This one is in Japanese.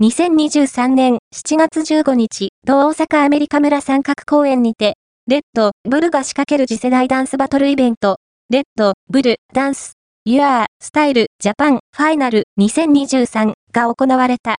2023年7月15日、同大阪アメリカ村三角公園にて、レッド、ブルが仕掛ける次世代ダンスバトルイベント、レッド、ブル、ダンス、ユアー、スタイル、ジャパン、ファイナル2023が行われた。